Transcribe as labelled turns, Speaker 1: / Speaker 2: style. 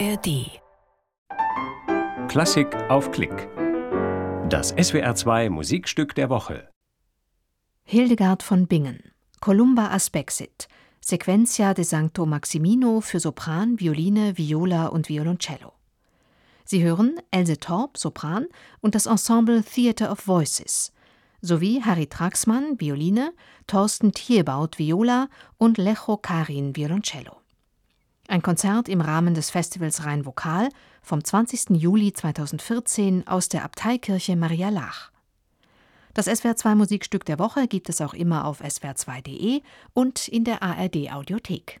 Speaker 1: ARD.
Speaker 2: Klassik auf Klick. Das SWR2 Musikstück der Woche.
Speaker 3: Hildegard von Bingen. Columba Aspexit. Sequentia de Sancto Maximino für Sopran, Violine, Viola und Violoncello. Sie hören Else Torp, Sopran und das Ensemble Theatre of Voices sowie Harry Traxmann, Violine, Thorsten Thierbaut, Viola und Lecho Karin, Violoncello. Ein Konzert im Rahmen des Festivals Rhein Vokal vom 20. Juli 2014 aus der Abteikirche Maria Lach. Das SWR2 Musikstück der Woche gibt es auch immer auf swr2.de und in der ARD Audiothek.